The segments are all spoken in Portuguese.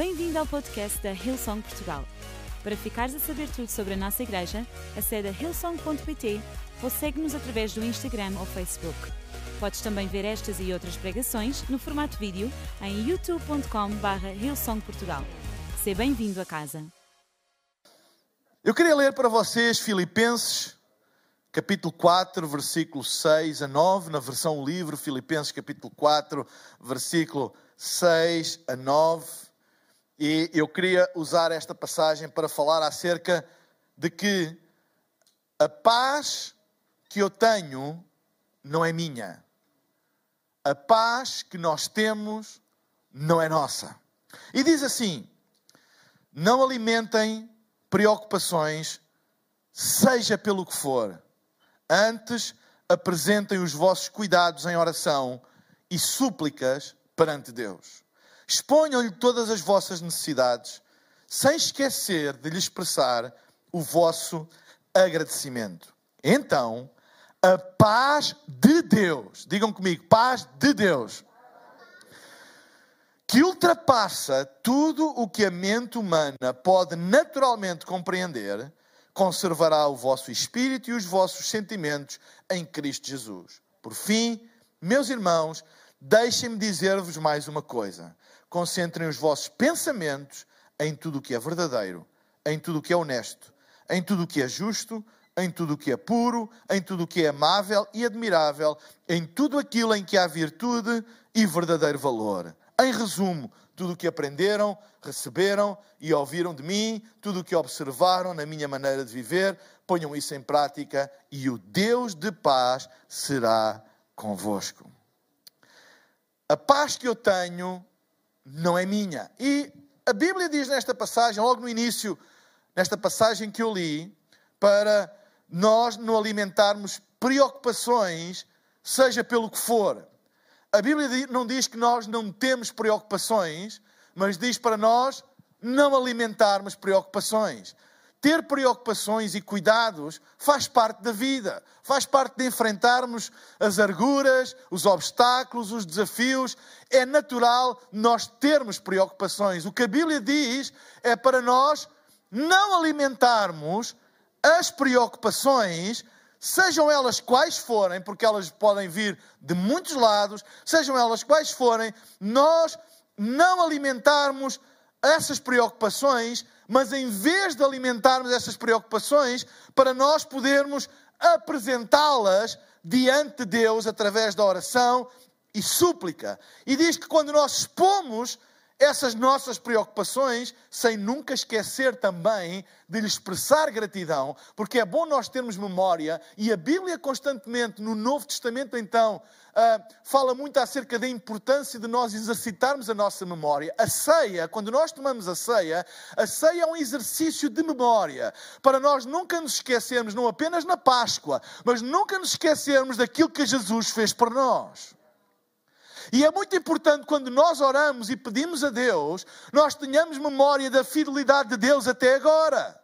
Bem-vindo ao podcast da Hillsong Portugal. Para ficares a saber tudo sobre a nossa igreja, acede a hillsong.pt ou segue-nos através do Instagram ou Facebook. Podes também ver estas e outras pregações no formato vídeo em youtube.com.br hillsongportugal. Seja bem-vindo a casa. Eu queria ler para vocês Filipenses, capítulo 4, versículo 6 a 9, na versão livre, Filipenses, capítulo 4, versículo 6 a 9. E eu queria usar esta passagem para falar acerca de que a paz que eu tenho não é minha. A paz que nós temos não é nossa. E diz assim: não alimentem preocupações, seja pelo que for. Antes, apresentem os vossos cuidados em oração e súplicas perante Deus. Exponham-lhe todas as vossas necessidades, sem esquecer de lhe expressar o vosso agradecimento. Então, a paz de Deus, digam comigo, paz de Deus, que ultrapassa tudo o que a mente humana pode naturalmente compreender, conservará o vosso espírito e os vossos sentimentos em Cristo Jesus. Por fim, meus irmãos, deixem-me dizer-vos mais uma coisa. Concentrem os vossos pensamentos em tudo o que é verdadeiro, em tudo o que é honesto, em tudo o que é justo, em tudo o que é puro, em tudo o que é amável e admirável, em tudo aquilo em que há virtude e verdadeiro valor. Em resumo, tudo o que aprenderam, receberam e ouviram de mim, tudo o que observaram na minha maneira de viver, ponham isso em prática e o Deus de paz será convosco. A paz que eu tenho não é minha. E a Bíblia diz nesta passagem, logo no início, nesta passagem que eu li, para nós não alimentarmos preocupações, seja pelo que for. A Bíblia não diz que nós não temos preocupações, mas diz para nós não alimentarmos preocupações. Ter preocupações e cuidados faz parte da vida, faz parte de enfrentarmos as arguras, os obstáculos, os desafios. É natural nós termos preocupações. O que a Bíblia diz é para nós não alimentarmos as preocupações sejam elas quais forem, porque elas podem vir de muitos lados, sejam elas quais forem, nós não alimentarmos essas preocupações, mas em vez de alimentarmos essas preocupações, para nós podermos apresentá-las diante de Deus através da oração e súplica. E diz que quando nós expomos essas nossas preocupações, sem nunca esquecer também de lhe expressar gratidão, porque é bom nós termos memória, e a Bíblia constantemente, no Novo Testamento, então, uh, fala muito acerca da importância de nós exercitarmos a nossa memória. A ceia, quando nós tomamos a ceia, a ceia é um exercício de memória, para nós nunca nos esquecermos, não apenas na Páscoa, mas nunca nos esquecermos daquilo que Jesus fez por nós. E é muito importante quando nós oramos e pedimos a Deus, nós tenhamos memória da fidelidade de Deus até agora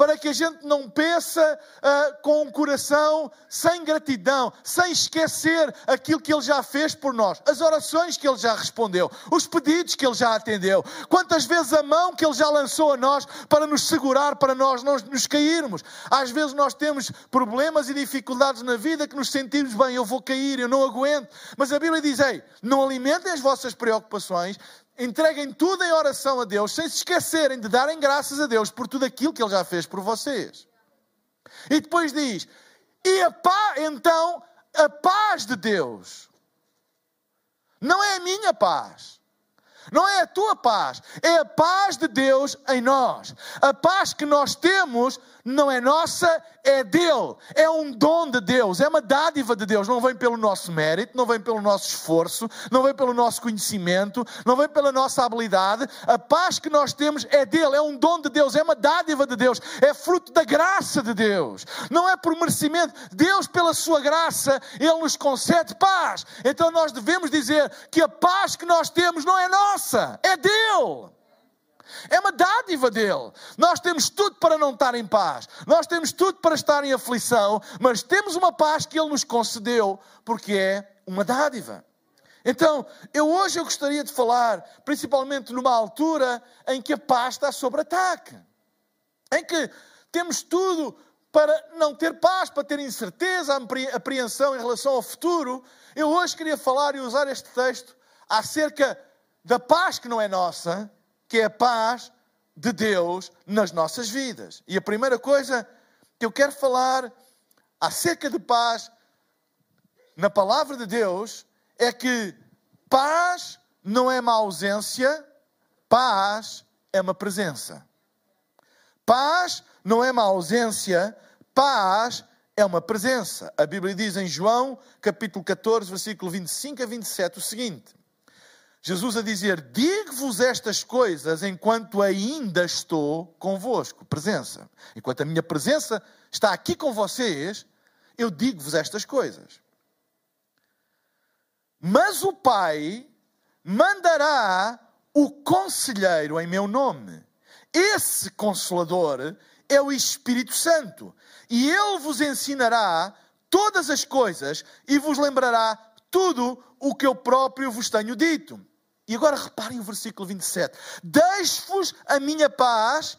para que a gente não peça uh, com um coração sem gratidão, sem esquecer aquilo que Ele já fez por nós, as orações que Ele já respondeu, os pedidos que Ele já atendeu, quantas vezes a mão que Ele já lançou a nós para nos segurar, para nós não nos cairmos. Às vezes nós temos problemas e dificuldades na vida que nos sentimos bem, eu vou cair, eu não aguento. Mas a Bíblia diz: ei, não alimentem as vossas preocupações, entreguem tudo em oração a Deus, sem se esquecerem de darem graças a Deus por tudo aquilo que Ele já fez por vocês. E depois diz: e a paz, então, a paz de Deus, não é a minha paz. Não é a tua paz, é a paz de Deus em nós. A paz que nós temos não é nossa, é dele. É um dom de Deus, é uma dádiva de Deus. Não vem pelo nosso mérito, não vem pelo nosso esforço, não vem pelo nosso conhecimento, não vem pela nossa habilidade. A paz que nós temos é dele, é um dom de Deus, é uma dádiva de Deus, é fruto da graça de Deus. Não é por merecimento. Deus, pela sua graça, ele nos concede paz. Então nós devemos dizer que a paz que nós temos não é nossa, é dele. É uma dádiva dele. Nós temos tudo para não estar em paz. Nós temos tudo para estar em aflição, mas temos uma paz que ele nos concedeu, porque é uma dádiva. Então, eu hoje eu gostaria de falar, principalmente numa altura em que a paz está sob ataque, em que temos tudo para não ter paz, para ter incerteza, apreensão em relação ao futuro. Eu hoje queria falar e usar este texto acerca da paz que não é nossa, que é a paz de Deus nas nossas vidas. E a primeira coisa que eu quero falar acerca de paz na palavra de Deus é que paz não é uma ausência, paz é uma presença. Paz não é uma ausência, paz é uma presença. A Bíblia diz em João, capítulo 14, versículo 25 a 27, o seguinte: Jesus a dizer: Digo-vos estas coisas enquanto ainda estou convosco. Presença. Enquanto a minha presença está aqui com vocês, eu digo-vos estas coisas. Mas o Pai mandará o conselheiro em meu nome. Esse consolador é o Espírito Santo. E ele vos ensinará todas as coisas e vos lembrará tudo o que eu próprio vos tenho dito. E agora reparem o versículo 27. Deixo-vos a minha paz,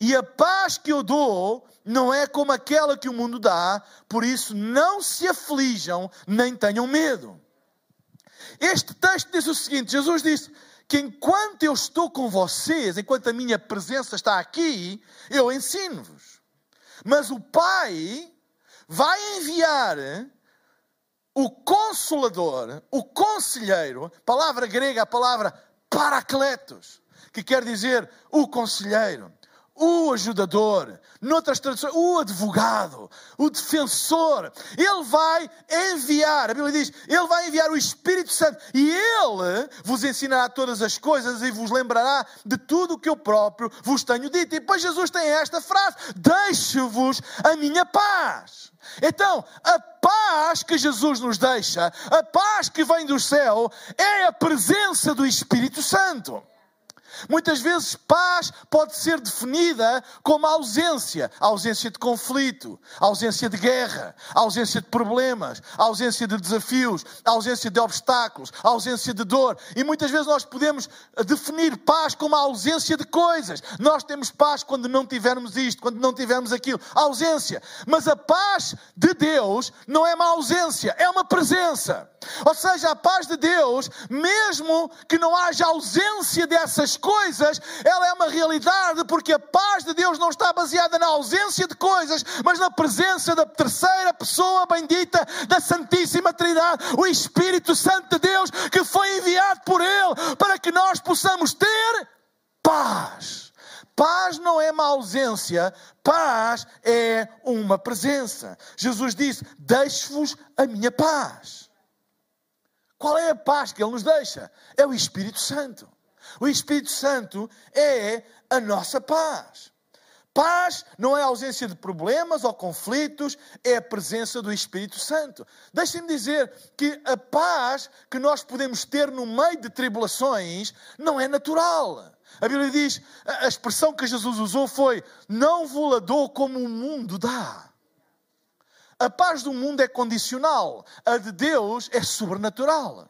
e a paz que eu dou não é como aquela que o mundo dá, por isso não se aflijam nem tenham medo. Este texto diz o seguinte: Jesus disse que enquanto eu estou com vocês, enquanto a minha presença está aqui, eu ensino-vos. Mas o Pai vai enviar o consolador, o conselheiro, palavra grega, a palavra paracletos, que quer dizer o conselheiro o ajudador, noutras traduções, o advogado, o defensor. Ele vai enviar, a Bíblia diz, ele vai enviar o Espírito Santo e ele vos ensinará todas as coisas e vos lembrará de tudo o que eu próprio vos tenho dito. E depois Jesus tem esta frase: Deixo-vos a minha paz. Então, a paz que Jesus nos deixa, a paz que vem do céu, é a presença do Espírito Santo. Muitas vezes, paz pode ser definida como ausência ausência de conflito, ausência de guerra, ausência de problemas, ausência de desafios, ausência de obstáculos, ausência de dor. E muitas vezes nós podemos definir paz como a ausência de coisas. Nós temos paz quando não tivermos isto, quando não tivermos aquilo. Ausência. Mas a paz de Deus não é uma ausência, é uma presença. Ou seja, a paz de Deus, mesmo que não haja ausência dessas coisas, ela é uma realidade, porque a paz de Deus não está baseada na ausência de coisas, mas na presença da terceira pessoa bendita da Santíssima Trindade, o Espírito Santo de Deus, que foi enviado por Ele para que nós possamos ter paz. Paz não é uma ausência, paz é uma presença. Jesus disse: Deixo-vos a minha paz. Qual é a paz que Ele nos deixa? É o Espírito Santo. O Espírito Santo é a nossa paz. Paz não é ausência de problemas ou conflitos, é a presença do Espírito Santo. Deixem-me dizer que a paz que nós podemos ter no meio de tribulações não é natural. A Bíblia diz, a expressão que Jesus usou foi: não vou dou como o mundo dá. A paz do mundo é condicional, a de Deus é sobrenatural.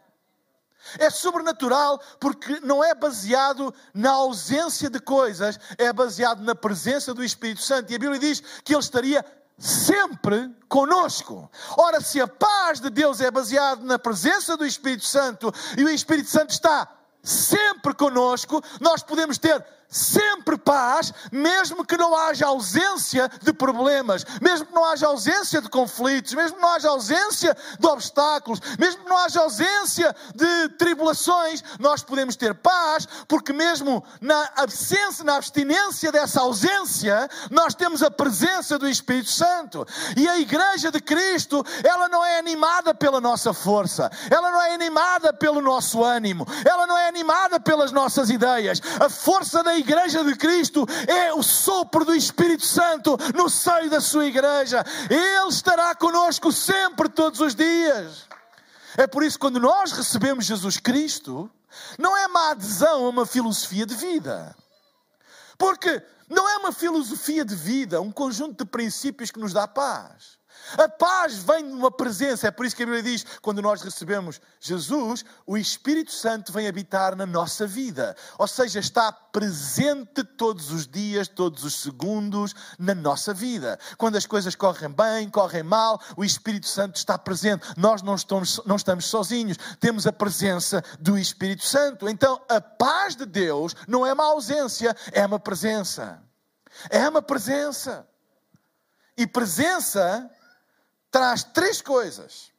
É sobrenatural porque não é baseado na ausência de coisas, é baseado na presença do Espírito Santo. E a Bíblia diz que Ele estaria sempre conosco. Ora, se a paz de Deus é baseada na presença do Espírito Santo e o Espírito Santo está sempre conosco, nós podemos ter sempre paz, mesmo que não haja ausência de problemas, mesmo que não haja ausência de conflitos, mesmo que não haja ausência de obstáculos, mesmo que não haja ausência de tribulações, nós podemos ter paz, porque mesmo na absência, na abstinência dessa ausência, nós temos a presença do Espírito Santo. E a igreja de Cristo, ela não é animada pela nossa força, ela não é animada pelo nosso ânimo, ela não é animada pelas nossas ideias. A força da igreja igreja de Cristo é o sopro do Espírito Santo no seio da sua igreja. Ele estará conosco sempre, todos os dias. É por isso que quando nós recebemos Jesus Cristo, não é uma adesão a uma filosofia de vida. Porque não é uma filosofia de vida, um conjunto de princípios que nos dá paz. A paz vem de uma presença. É por isso que a Bíblia diz: quando nós recebemos Jesus, o Espírito Santo vem habitar na nossa vida. Ou seja, está presente todos os dias, todos os segundos na nossa vida. Quando as coisas correm bem, correm mal, o Espírito Santo está presente. Nós não estamos, não estamos sozinhos, temos a presença do Espírito Santo. Então, a paz de Deus não é uma ausência, é uma presença. É uma presença. E presença traz três coisas.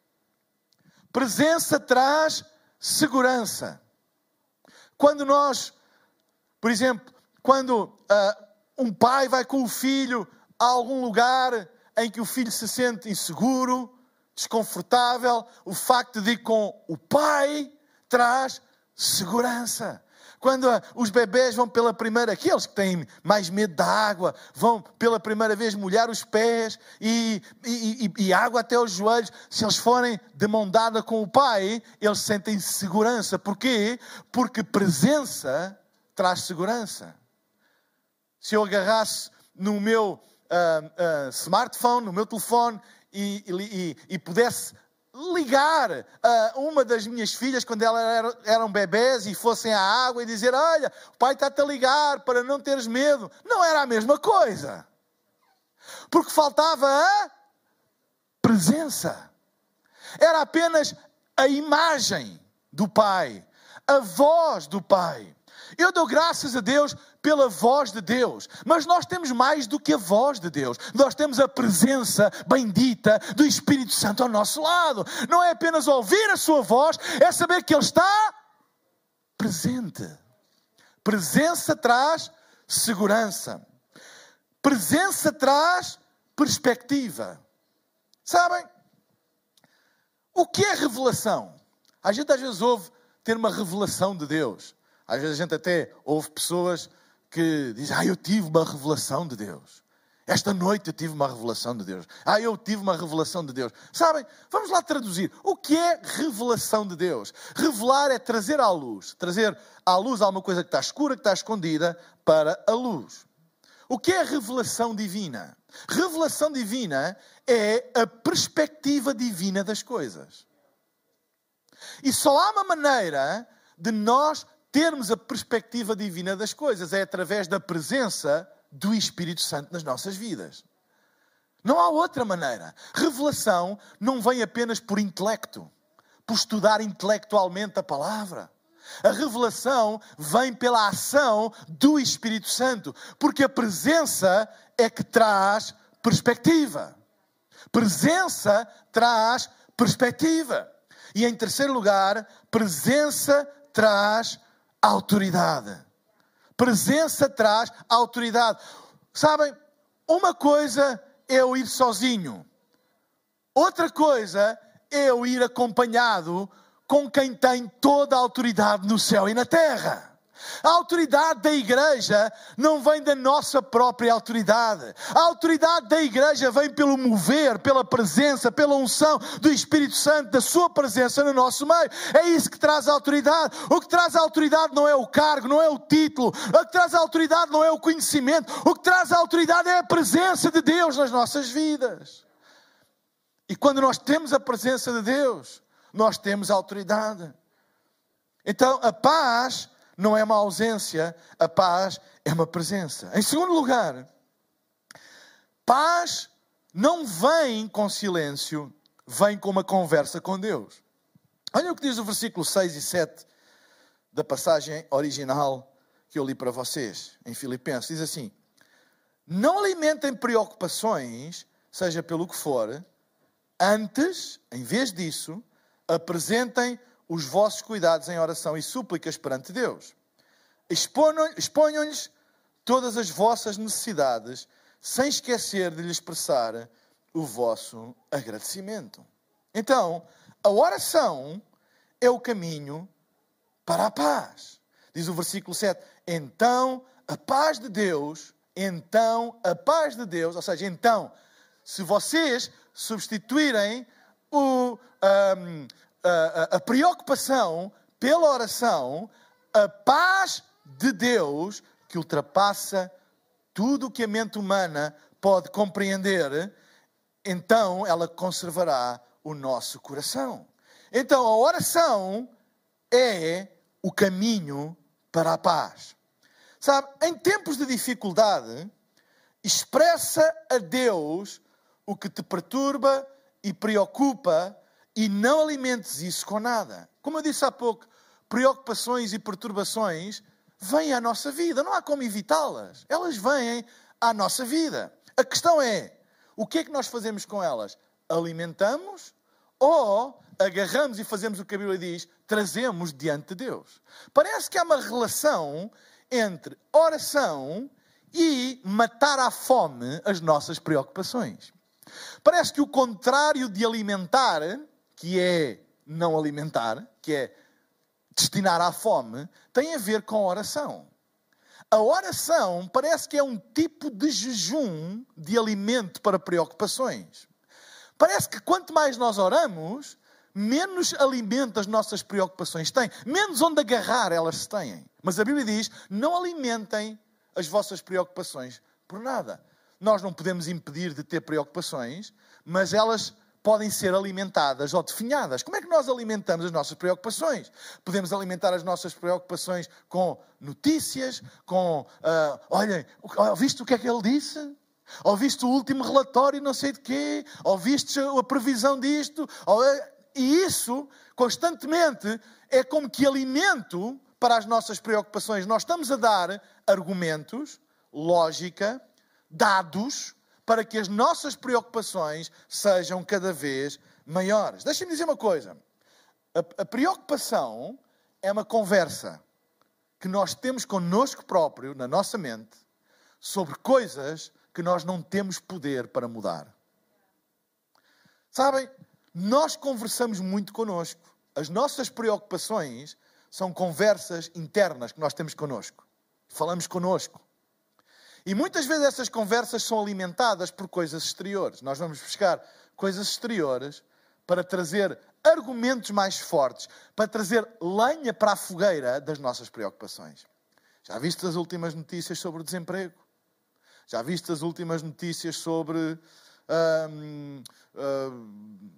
Presença traz segurança. Quando nós, por exemplo, quando uh, um pai vai com o filho a algum lugar em que o filho se sente inseguro, desconfortável, o facto de ir com o pai traz segurança. Quando os bebês vão pela primeira, aqueles que têm mais medo da água, vão pela primeira vez molhar os pés e, e, e, e água até os joelhos, se eles forem de mão dada com o pai, eles sentem segurança. Porquê? Porque presença traz segurança. Se eu agarrasse no meu uh, uh, smartphone, no meu telefone, e, e, e, pudesse ligar a uma das minhas filhas quando elas eram bebés e fossem à água e dizer: Olha, o pai está-te a ligar para não teres medo. Não era a mesma coisa. Porque faltava a presença. Era apenas a imagem do pai, a voz do pai. Eu dou graças a Deus pela voz de Deus, mas nós temos mais do que a voz de Deus. Nós temos a presença bendita do Espírito Santo ao nosso lado. Não é apenas ouvir a sua voz, é saber que Ele está presente. Presença traz segurança. Presença traz perspectiva. Sabem? O que é revelação? A gente às vezes ouve ter uma revelação de Deus. Às vezes a gente até ouve pessoas que dizem: Ah, eu tive uma revelação de Deus. Esta noite eu tive uma revelação de Deus. Ah, eu tive uma revelação de Deus. Sabem? Vamos lá traduzir. O que é revelação de Deus? Revelar é trazer à luz. Trazer à luz alguma coisa que está escura, que está escondida, para a luz. O que é revelação divina? Revelação divina é a perspectiva divina das coisas. E só há uma maneira de nós termos a perspectiva divina das coisas, é através da presença do Espírito Santo nas nossas vidas. Não há outra maneira. Revelação não vem apenas por intelecto, por estudar intelectualmente a palavra. A revelação vem pela ação do Espírito Santo, porque a presença é que traz perspectiva. Presença traz perspectiva. E em terceiro lugar, presença traz autoridade. Presença traz autoridade. Sabem, uma coisa é eu ir sozinho, outra coisa é eu ir acompanhado com quem tem toda a autoridade no céu e na terra. A autoridade da igreja não vem da nossa própria autoridade. A autoridade da igreja vem pelo mover, pela presença, pela unção do Espírito Santo, da sua presença no nosso meio. É isso que traz a autoridade. O que traz a autoridade não é o cargo, não é o título. O que traz a autoridade não é o conhecimento. O que traz a autoridade é a presença de Deus nas nossas vidas. E quando nós temos a presença de Deus, nós temos a autoridade. Então, a paz não é uma ausência, a paz é uma presença. Em segundo lugar, paz não vem com silêncio, vem com uma conversa com Deus. Olha o que diz o versículo 6 e 7 da passagem original que eu li para vocês, em Filipenses. Diz assim: Não alimentem preocupações, seja pelo que for, antes, em vez disso, apresentem os vossos cuidados em oração e súplicas perante Deus. Exponham-lhes todas as vossas necessidades, sem esquecer de lhes expressar o vosso agradecimento. Então, a oração é o caminho para a paz. Diz o versículo 7: Então a paz de Deus, então a paz de Deus, ou seja, então, se vocês substituírem o, um, a, preocupação pela oração, a paz de Deus que ultrapassa tudo o que a mente humana pode compreender, então ela conservará o nosso coração. Então a oração é o caminho para a paz. Sabe, em tempos de dificuldade, expressa a Deus o que te perturba e preocupa e não alimentes isso com nada. Como eu disse há pouco, preocupações e perturbações vêm à nossa vida, não há como evitá-las. Elas vêm à nossa vida. A questão é: o que é que nós fazemos com elas? Alimentamos ou agarramos e fazemos o que a Bíblia diz, trazemos diante de Deus? Parece que há uma relação entre oração e matar à fome as nossas preocupações. Parece que o contrário de alimentar, que é não alimentar, que é destinar à fome, tem a ver com a oração. A oração parece que é um tipo de jejum de alimento para preocupações. Parece que quanto mais nós oramos, menos alimento as nossas preocupações têm, menos onde agarrar elas têm. Mas a Bíblia diz: não alimentem as vossas preocupações por nada. Nós não podemos impedir de ter preocupações, mas elas podem ser alimentadas ou definhadas. Como é que nós alimentamos as nossas preocupações? Podemos alimentar as nossas preocupações com notícias, com, uh, olhem, ouviste o que é que ele disse? Ouviste o último relatório, não sei de quê? Ouviste a previsão disto? E isso, constantemente, é como que alimento para as nossas preocupações. Nós estamos a dar argumentos, lógica, dados, para que as nossas preocupações sejam cada vez maiores. Deixem-me dizer uma coisa. A, a, preocupação é uma conversa que nós temos connosco próprio, na nossa mente, sobre coisas que nós não temos poder para mudar. Sabem, nós conversamos muito connosco. As nossas preocupações são conversas internas que nós temos connosco. Falamos connosco. E muitas vezes essas conversas são alimentadas por coisas exteriores. Nós vamos buscar coisas exteriores para trazer argumentos mais fortes, para trazer lenha para a fogueira das nossas preocupações. Já viste as últimas notícias sobre o desemprego? Já viste as últimas notícias sobre hum, hum,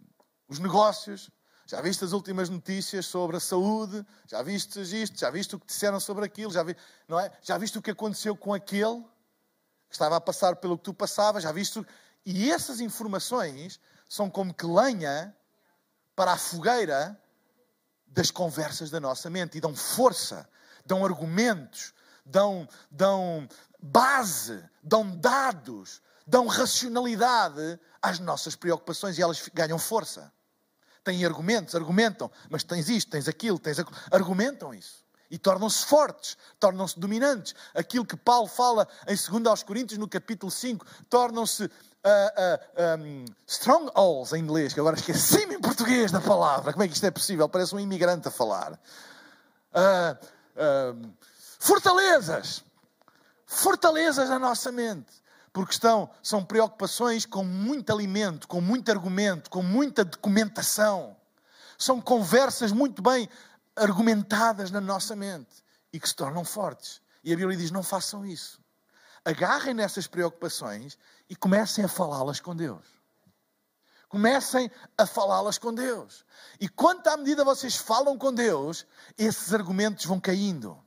os negócios? Já viste as últimas notícias sobre a saúde? Já viste isto? Já viste o que disseram sobre aquilo? Já, vi, não é? Já viste o que aconteceu com aquele? Estava a passar pelo que tu passavas, já viste? E essas informações são como que lenha para a fogueira das conversas da nossa mente e dão força, dão argumentos, dão, dão base, dão dados, dão racionalidade às nossas preocupações e elas ganham força. Têm argumentos, argumentam, mas tens isto, tens aquilo, tens aquilo. Argumentam isso. E tornam-se fortes, tornam-se dominantes. Aquilo que Paulo fala em 2 aos Coríntios, no capítulo 5, tornam-se uh, uh, um, strongholds em inglês, que agora esqueci-me em português da palavra. Como é que isto é possível? Parece um imigrante a falar. Uh, fortalezas. Fortalezas na nossa mente. Porque estão, são preocupações com muito alimento, com muito argumento, com muita documentação. São conversas muito bem argumentadas na nossa mente e que se tornam fortes. E a Bíblia diz: não façam isso. Agarrem nessas preocupações e comecem a falá-las com Deus. Comecem a falá-las com Deus. E quanto à medida vocês falam com Deus, esses argumentos vão caindo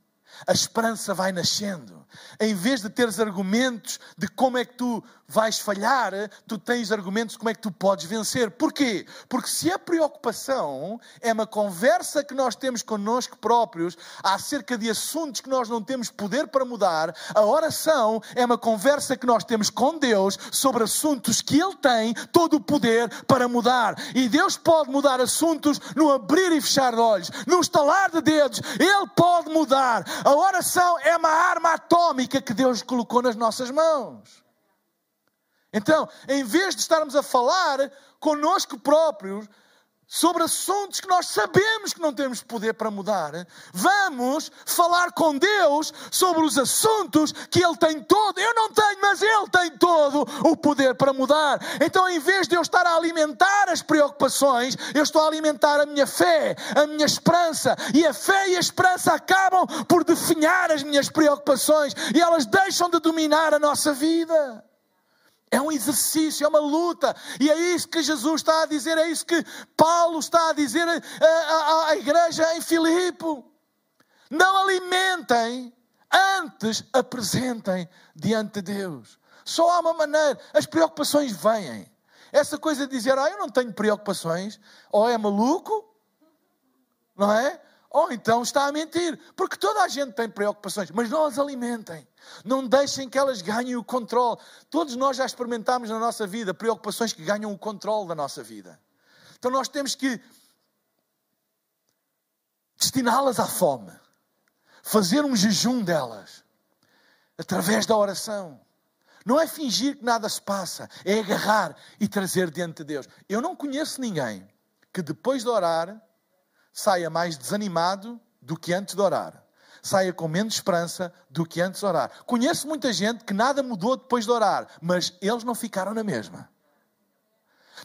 a esperança vai nascendo. Em vez de teres argumentos de como é que tu vais falhar, tu tens argumentos de como é que tu podes vencer. Porquê? Porque se a preocupação é uma conversa que nós temos connosco próprios acerca de assuntos que nós não temos poder para mudar, a oração é uma conversa que nós temos com Deus sobre assuntos que Ele tem todo o poder para mudar. E Deus pode mudar assuntos no abrir e fechar de olhos, no estalar de dedos. Ele pode mudar. A oração é uma arma atômica que Deus colocou nas nossas mãos. Então, em vez de estarmos a falar conosco próprios, sobre assuntos que nós sabemos que não temos poder para mudar. Vamos falar com Deus sobre os assuntos que Ele tem todo. Eu não tenho, mas Ele tem todo o poder para mudar. Então, em vez de eu estar a alimentar as preocupações, eu estou a alimentar a minha fé, a minha esperança. E a fé e a esperança acabam por definhar as minhas preocupações e elas deixam de dominar a nossa vida. É um exercício, é uma luta. E é isso que Jesus está a dizer, é isso que Paulo está a dizer à, igreja em Filipe. Não alimentem, antes apresentem diante de Deus. Só há uma maneira. As preocupações vêm. Essa coisa de dizer, ah, eu não tenho preocupações, ou é maluco, não é? Ou então está a mentir, porque toda a gente tem preocupações, mas não as alimentem. Não deixem que elas ganhem o controle. Todos nós já experimentámos na nossa vida preocupações que ganham o controle da nossa vida. Então nós temos que destiná-las à fome, fazer um jejum delas, através da oração. Não é fingir que nada se passa, é agarrar e trazer diante de Deus. Eu não conheço ninguém que depois de orar saia mais desanimado do que antes de orar. Saia com menos esperança do que antes de orar. Conheço muita gente que nada mudou depois de orar, mas eles não ficaram na mesma.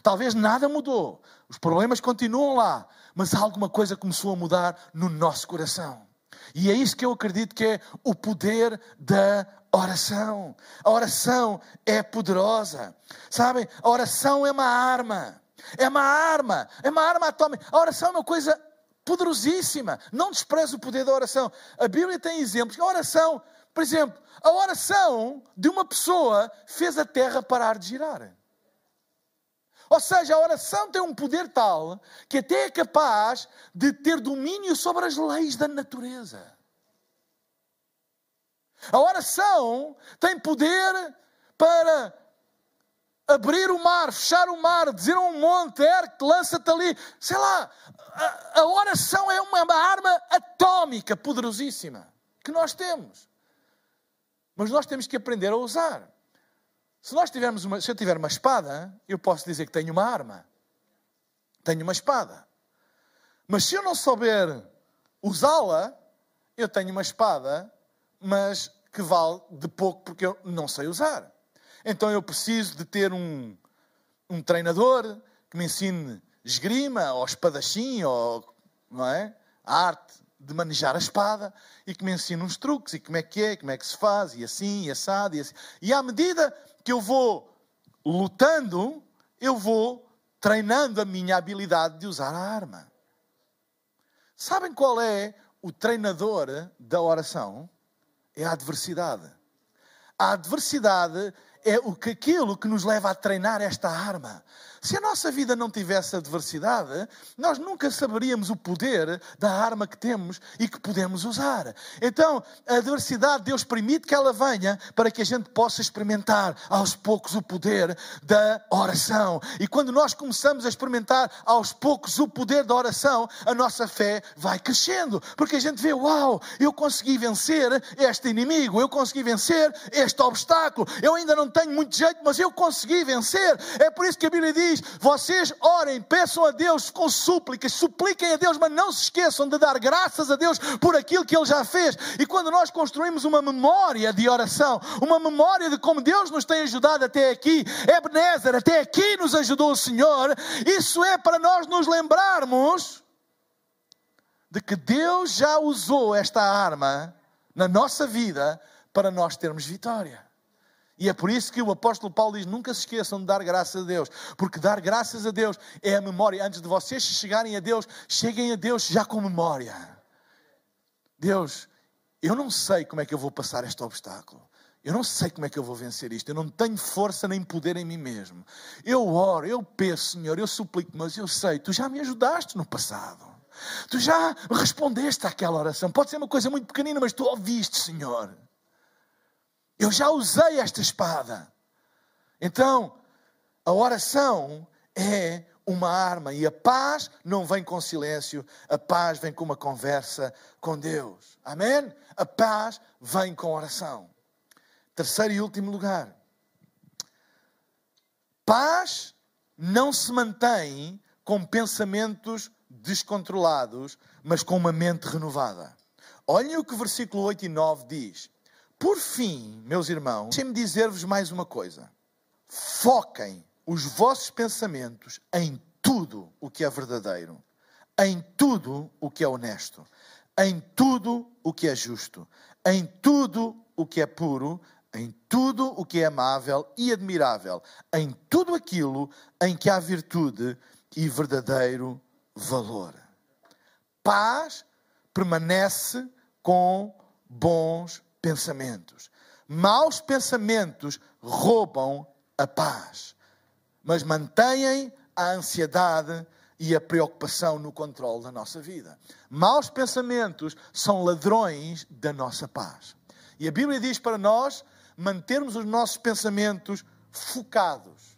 Talvez nada mudou, os problemas continuam lá, mas alguma coisa começou a mudar no nosso coração. E é isso que eu acredito que é o poder da oração. A oração é poderosa. Sabem? A oração é uma arma. É uma arma. É uma arma atômica. A oração é uma coisa poderosíssima. Não despreze o poder da oração. A Bíblia tem exemplos. A oração, por exemplo, a oração de uma pessoa fez a terra parar de girar. Ou seja, a oração tem um poder tal que até é capaz de ter domínio sobre as leis da natureza. A oração tem poder para abrir o mar, fechar o mar, dizer a um monte, ergue lança-te ali. Sei lá, a, a oração é uma, uma arma atómica poderosíssima que nós temos. Mas nós temos que aprender a usar. Se nós tivermos uma, se eu tiver uma espada, eu posso dizer que tenho uma arma. Tenho uma espada. Mas se eu não souber usá-la, eu tenho uma espada, mas que vale de pouco porque eu não sei usar. Então eu preciso de ter um, um treinador que me ensine esgrima, ou espadachim, ou não é? a arte de manejar a espada, e que me ensine uns truques, e como é que é, como é que se faz, e assim, e assado, e assim. E à medida que eu vou lutando, eu vou treinando a minha habilidade de usar a arma. Sabem qual é o treinador da oração? É a adversidade. A adversidade é o que aquilo que nos leva a treinar esta arma. Se a nossa vida não tivesse adversidade, nós nunca saberíamos o poder da arma que temos e que podemos usar. Então, a adversidade, Deus permite que ela venha para que a gente possa experimentar aos poucos o poder da oração. E quando nós começamos a experimentar aos poucos o poder da oração, a nossa fé vai crescendo. Porque a gente vê, uau, eu consegui vencer este inimigo, eu consegui vencer este obstáculo. Eu ainda não tenho muito jeito, mas eu consegui vencer. É por isso que a Bíblia diz diz: vocês orem, peçam a Deus com súplicas, supliquem a Deus, mas não se esqueçam de dar graças a Deus por aquilo que Ele já fez. E quando nós construímos uma memória de oração, uma memória de como Deus nos tem ajudado até aqui, Ebenezer, até aqui nos ajudou o Senhor, isso é para nós nos lembrarmos de que Deus já usou esta arma na nossa vida para nós termos vitória. E é por isso que o apóstolo Paulo diz: nunca se esqueçam de dar graças a Deus, porque dar graças a Deus é a memória. Antes de vocês chegarem a Deus, cheguem a Deus já com memória. Deus, eu não sei como é que eu vou passar este obstáculo. Eu não sei como é que eu vou vencer isto. Eu não tenho força nem poder em mim mesmo. Eu oro, eu peço, Senhor, eu suplico, mas eu sei, tu já me ajudaste no passado. Tu já respondeste àquela oração. Pode ser uma coisa muito pequenina, mas tu ouviste, Senhor. Eu já usei esta espada. Então, a oração é uma arma e a paz não vem com silêncio, a paz vem com uma conversa com Deus. Amém? A paz vem com oração. Terceiro e último lugar. Paz não se mantém com pensamentos descontrolados, mas com uma mente renovada. Olhem o que o versículo 8 e 9 diz. Por fim, meus irmãos, deixem-me dizer-vos mais uma coisa. Foquem os vossos pensamentos em tudo o que é verdadeiro, em tudo o que é honesto, em tudo o que é justo, em tudo o que é puro, em tudo o que é amável e admirável, em tudo aquilo em que há virtude e verdadeiro valor. Paz permanece com bons pensamentos. Maus pensamentos roubam a paz, mas mantêm a ansiedade e a preocupação no controle da nossa vida. Maus pensamentos são ladrões da nossa paz. E a Bíblia diz para nós mantermos os nossos pensamentos focados.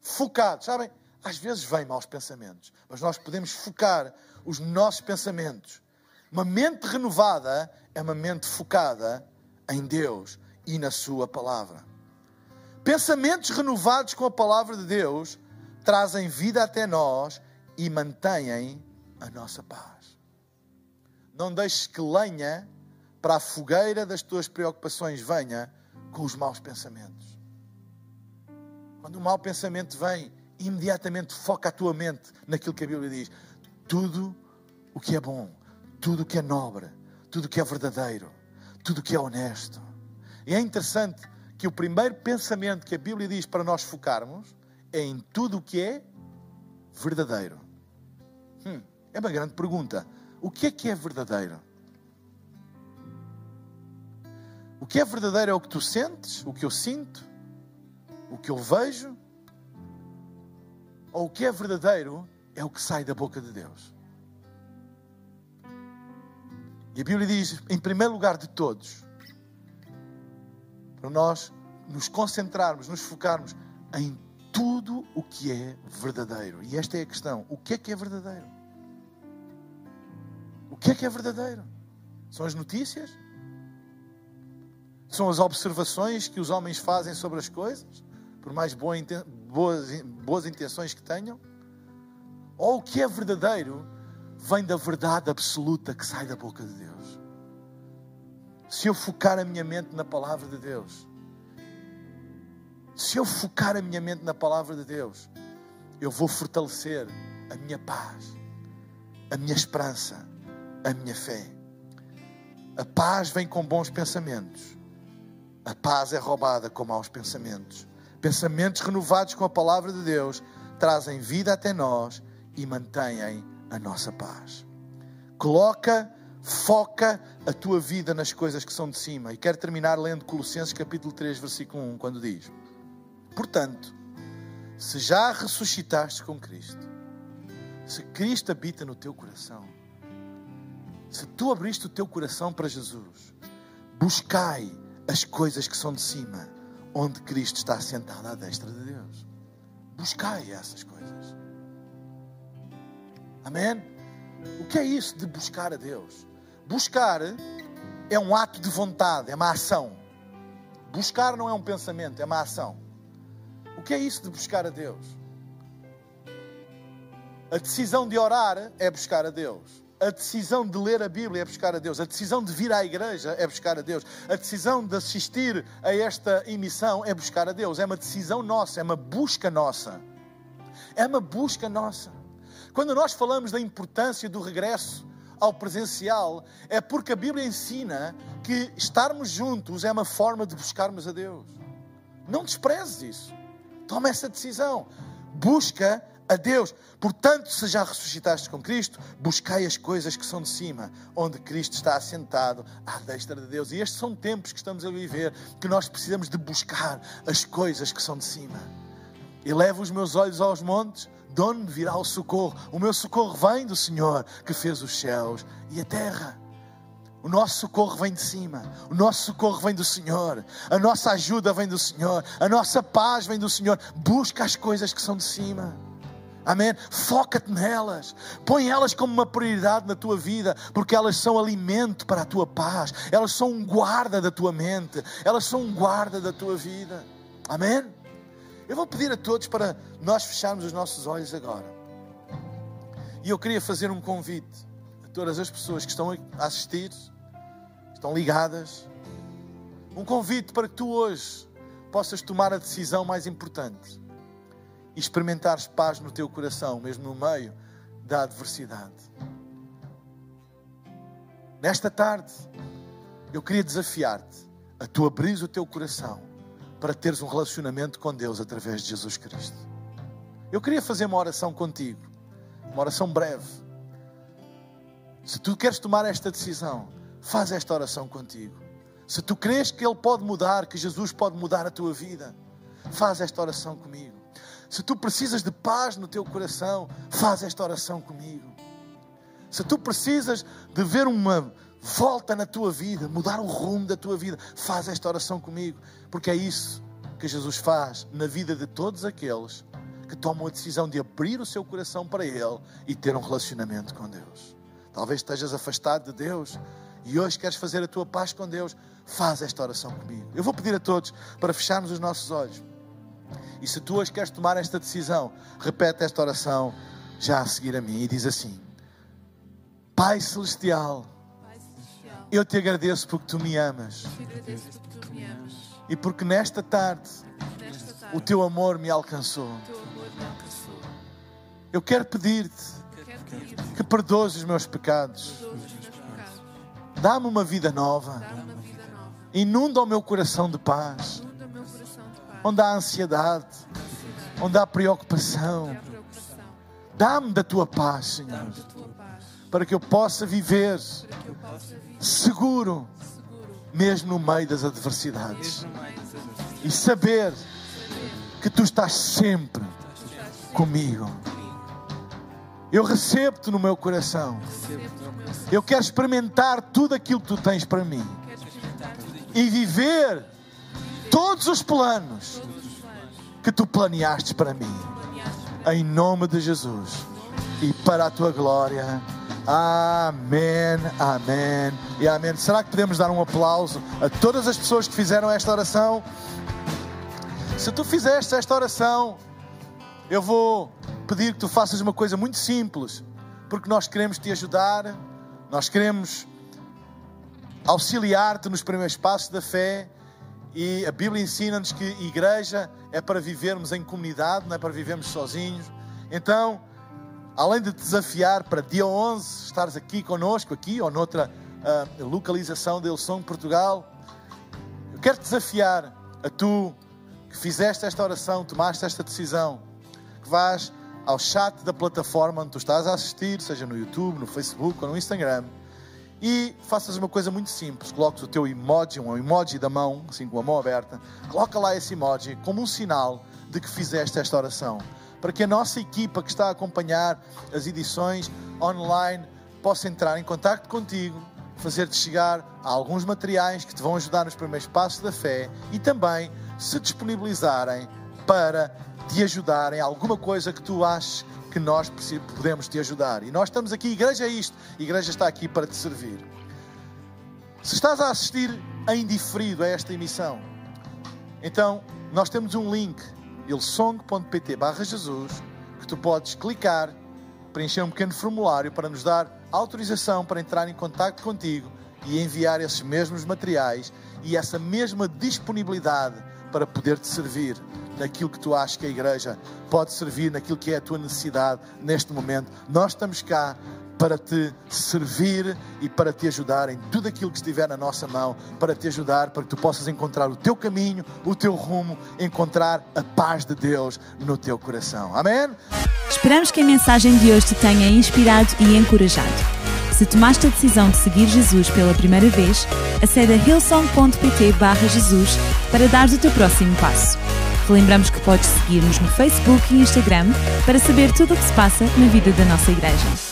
Focados, sabem? Às vezes vêm maus pensamentos, mas nós podemos focar os nossos pensamentos. Uma mente renovada é uma mente focada em Deus e na Sua palavra. Pensamentos renovados com a palavra de Deus trazem vida até nós e mantêm a nossa paz. Não deixes que lenha para a fogueira das tuas preocupações venha com os maus pensamentos. Quando o mau pensamento vem, imediatamente foca a tua mente naquilo que a Bíblia diz. Tudo o que é bom, tudo o que é nobre, tudo que é verdadeiro, tudo que é honesto. E é interessante que o primeiro pensamento que a Bíblia diz para nós focarmos é em tudo o que é verdadeiro. Hum, é uma grande pergunta. O que é que é verdadeiro? O que é verdadeiro é o que tu sentes, o que eu sinto, o que eu vejo? Ou o que é verdadeiro é o que sai da boca de Deus? E a Bíblia diz, em primeiro lugar de todos, para nós nos concentrarmos, nos focarmos em tudo o que é verdadeiro. E esta é a questão: o que é que é verdadeiro? O que é que é verdadeiro? São as notícias? São as observações que os homens fazem sobre as coisas, por mais boas, boas intenções que tenham? Ou o que é verdadeiro vem da verdade absoluta que sai da boca de Deus? Se eu focar a minha mente na palavra de Deus, se eu focar a minha mente na palavra de Deus, eu vou fortalecer a minha paz, a minha esperança, a minha fé. A paz vem com bons pensamentos. A paz é roubada com maus pensamentos. Pensamentos renovados com a palavra de Deus trazem vida até nós e mantêm a nossa paz. Coloca, foca a tua vida nas coisas que são de cima. E quero terminar lendo Colossenses capítulo 3, versículo 1, quando diz: Portanto, se já ressuscitaste com Cristo, se Cristo habita no teu coração, se tu abriste o teu coração para Jesus, buscai as coisas que são de cima, onde Cristo está sentado à destra de Deus. Buscai essas coisas. Amém? O que é isso de buscar a Deus? Buscar é um ato de vontade, é uma ação. Buscar não é um pensamento, é uma ação. O que é isso de buscar a Deus? A decisão de orar é buscar a Deus. A decisão de ler a Bíblia é buscar a Deus. A decisão de vir à igreja é buscar a Deus. A decisão de assistir a esta emissão é buscar a Deus. É uma decisão nossa, é uma busca nossa. É uma busca nossa. Quando nós falamos da importância do regresso ao presencial, é porque a Bíblia ensina que estarmos juntos é uma forma de buscarmos a Deus. Não desprezes isso. Toma essa decisão. Busca a Deus. Portanto, se já ressuscitaste com Cristo, buscai as coisas que são de cima, onde Cristo está assentado à destra de Deus. E estes são tempos que estamos a viver, que nós precisamos de buscar as coisas que são de cima. E levo os meus olhos aos montes, de onde virá o socorro? O meu socorro vem do Senhor, que fez os céus e a terra. O nosso socorro vem de cima, o nosso socorro vem do Senhor, a nossa ajuda vem do Senhor, a nossa paz vem do Senhor. Busca as coisas que são de cima. Amém? Foca-te nelas. Põe elas como uma prioridade na tua vida, porque elas são alimento para a tua paz. Elas são um guarda da tua mente. Elas são um guarda da tua vida. Amém? Eu vou pedir a todos para nós fecharmos os nossos olhos agora. E eu queria fazer um convite a todas as pessoas que estão a assistir, estão ligadas. Um convite para que tu hoje possas tomar a decisão mais importante e experimentares paz no teu coração, mesmo no meio da adversidade. Nesta tarde, eu queria desafiar-te a tu abrires o teu coração para teres um relacionamento com Deus através de Jesus Cristo. Eu queria fazer uma oração contigo, uma oração breve. Se tu queres tomar esta decisão, faz esta oração contigo. Se tu crês que Ele pode mudar, que Jesus pode mudar a tua vida, faz esta oração comigo. Se tu precisas de paz no teu coração, faz esta oração comigo. Se tu precisas de ver uma volta na tua vida, mudar o rumo da tua vida, faz esta oração comigo, porque é isso que Jesus faz na vida de todos aqueles que tomam a decisão de abrir o seu coração para Ele e ter um relacionamento com Deus. Talvez estejas afastado de Deus e hoje queres fazer a tua paz com Deus, faz esta oração comigo. Eu vou pedir a todos para fecharmos os nossos olhos. E se tu hoje queres tomar esta decisão, repete esta oração já a seguir a mim e diz assim: Pai Celestial, eu te agradeço porque tu me amas. E porque nesta tarde o teu amor me alcançou. Eu quero pedir-te que perdoes os meus pecados. Dá-me uma vida nova. Inunda o meu coração de paz. Onde há ansiedade, onde há preocupação. Dá-me da tua paz, Senhor. Para que eu possa viver seguro, mesmo no meio das adversidades. E saber que tu estás sempre comigo. Eu recebo-te no meu coração. Eu quero experimentar tudo aquilo que tu tens para mim. E viver todos os planos que tu planeaste para mim. Em nome de Jesus. E para a tua glória. Amém, amém e amém. Será que podemos dar um aplauso a todas as pessoas que fizeram esta oração? Se tu fizeste esta oração, eu vou pedir que tu faças uma coisa muito simples, porque nós queremos te ajudar, nós queremos auxiliar-te nos primeiros passos da fé. E a Bíblia ensina-nos que igreja é para vivermos em comunidade, não é para vivermos sozinhos. Então, além de desafiar para dia 11 estares aqui conosco, aqui ou noutra uh, localização de Ilson, Portugal, eu quero te desafiar a tu que fizeste esta oração, tomaste esta decisão, que vais ao chat da plataforma onde tu estás a assistir, seja no YouTube, no Facebook ou no Instagram, e faças uma coisa muito simples: coloques o teu emoji, um emoji da mão, assim com a mão aberta, coloca lá esse emoji como um sinal de que fizeste esta oração para que a nossa equipa que está a acompanhar as edições online possa entrar em contato contigo, fazer-te chegar a alguns materiais que te vão ajudar nos primeiros passos da fé e também se disponibilizarem para te ajudar em alguma coisa que tu aches que nós podemos te ajudar. E nós estamos aqui, igreja é isto, igreja está aqui para te servir. Se estás a assistir em diferido a esta emissão, então nós temos um link ilsong.pt Jesus, que tu podes clicar, preencher um pequeno formulário para nos dar autorização para entrar em contato contigo e enviar esses mesmos materiais e essa mesma disponibilidade para poder te servir naquilo que tu achas que a igreja pode servir, naquilo que é a tua necessidade neste momento. Nós estamos cá para te servir e para te ajudar em tudo aquilo que estiver na nossa mão, para te ajudar, para que tu possas encontrar o teu caminho, o teu rumo, encontrar a paz de Deus no teu coração. Amém? Esperamos que a mensagem de hoje te tenha inspirado e encorajado. Se tomaste a decisão de seguir Jesus pela primeira vez, acede a hillsong.pt Jesus para dar o teu próximo passo. Lembramos que podes seguir-nos no Facebook e Instagram para saber tudo o que se passa na vida da nossa igreja.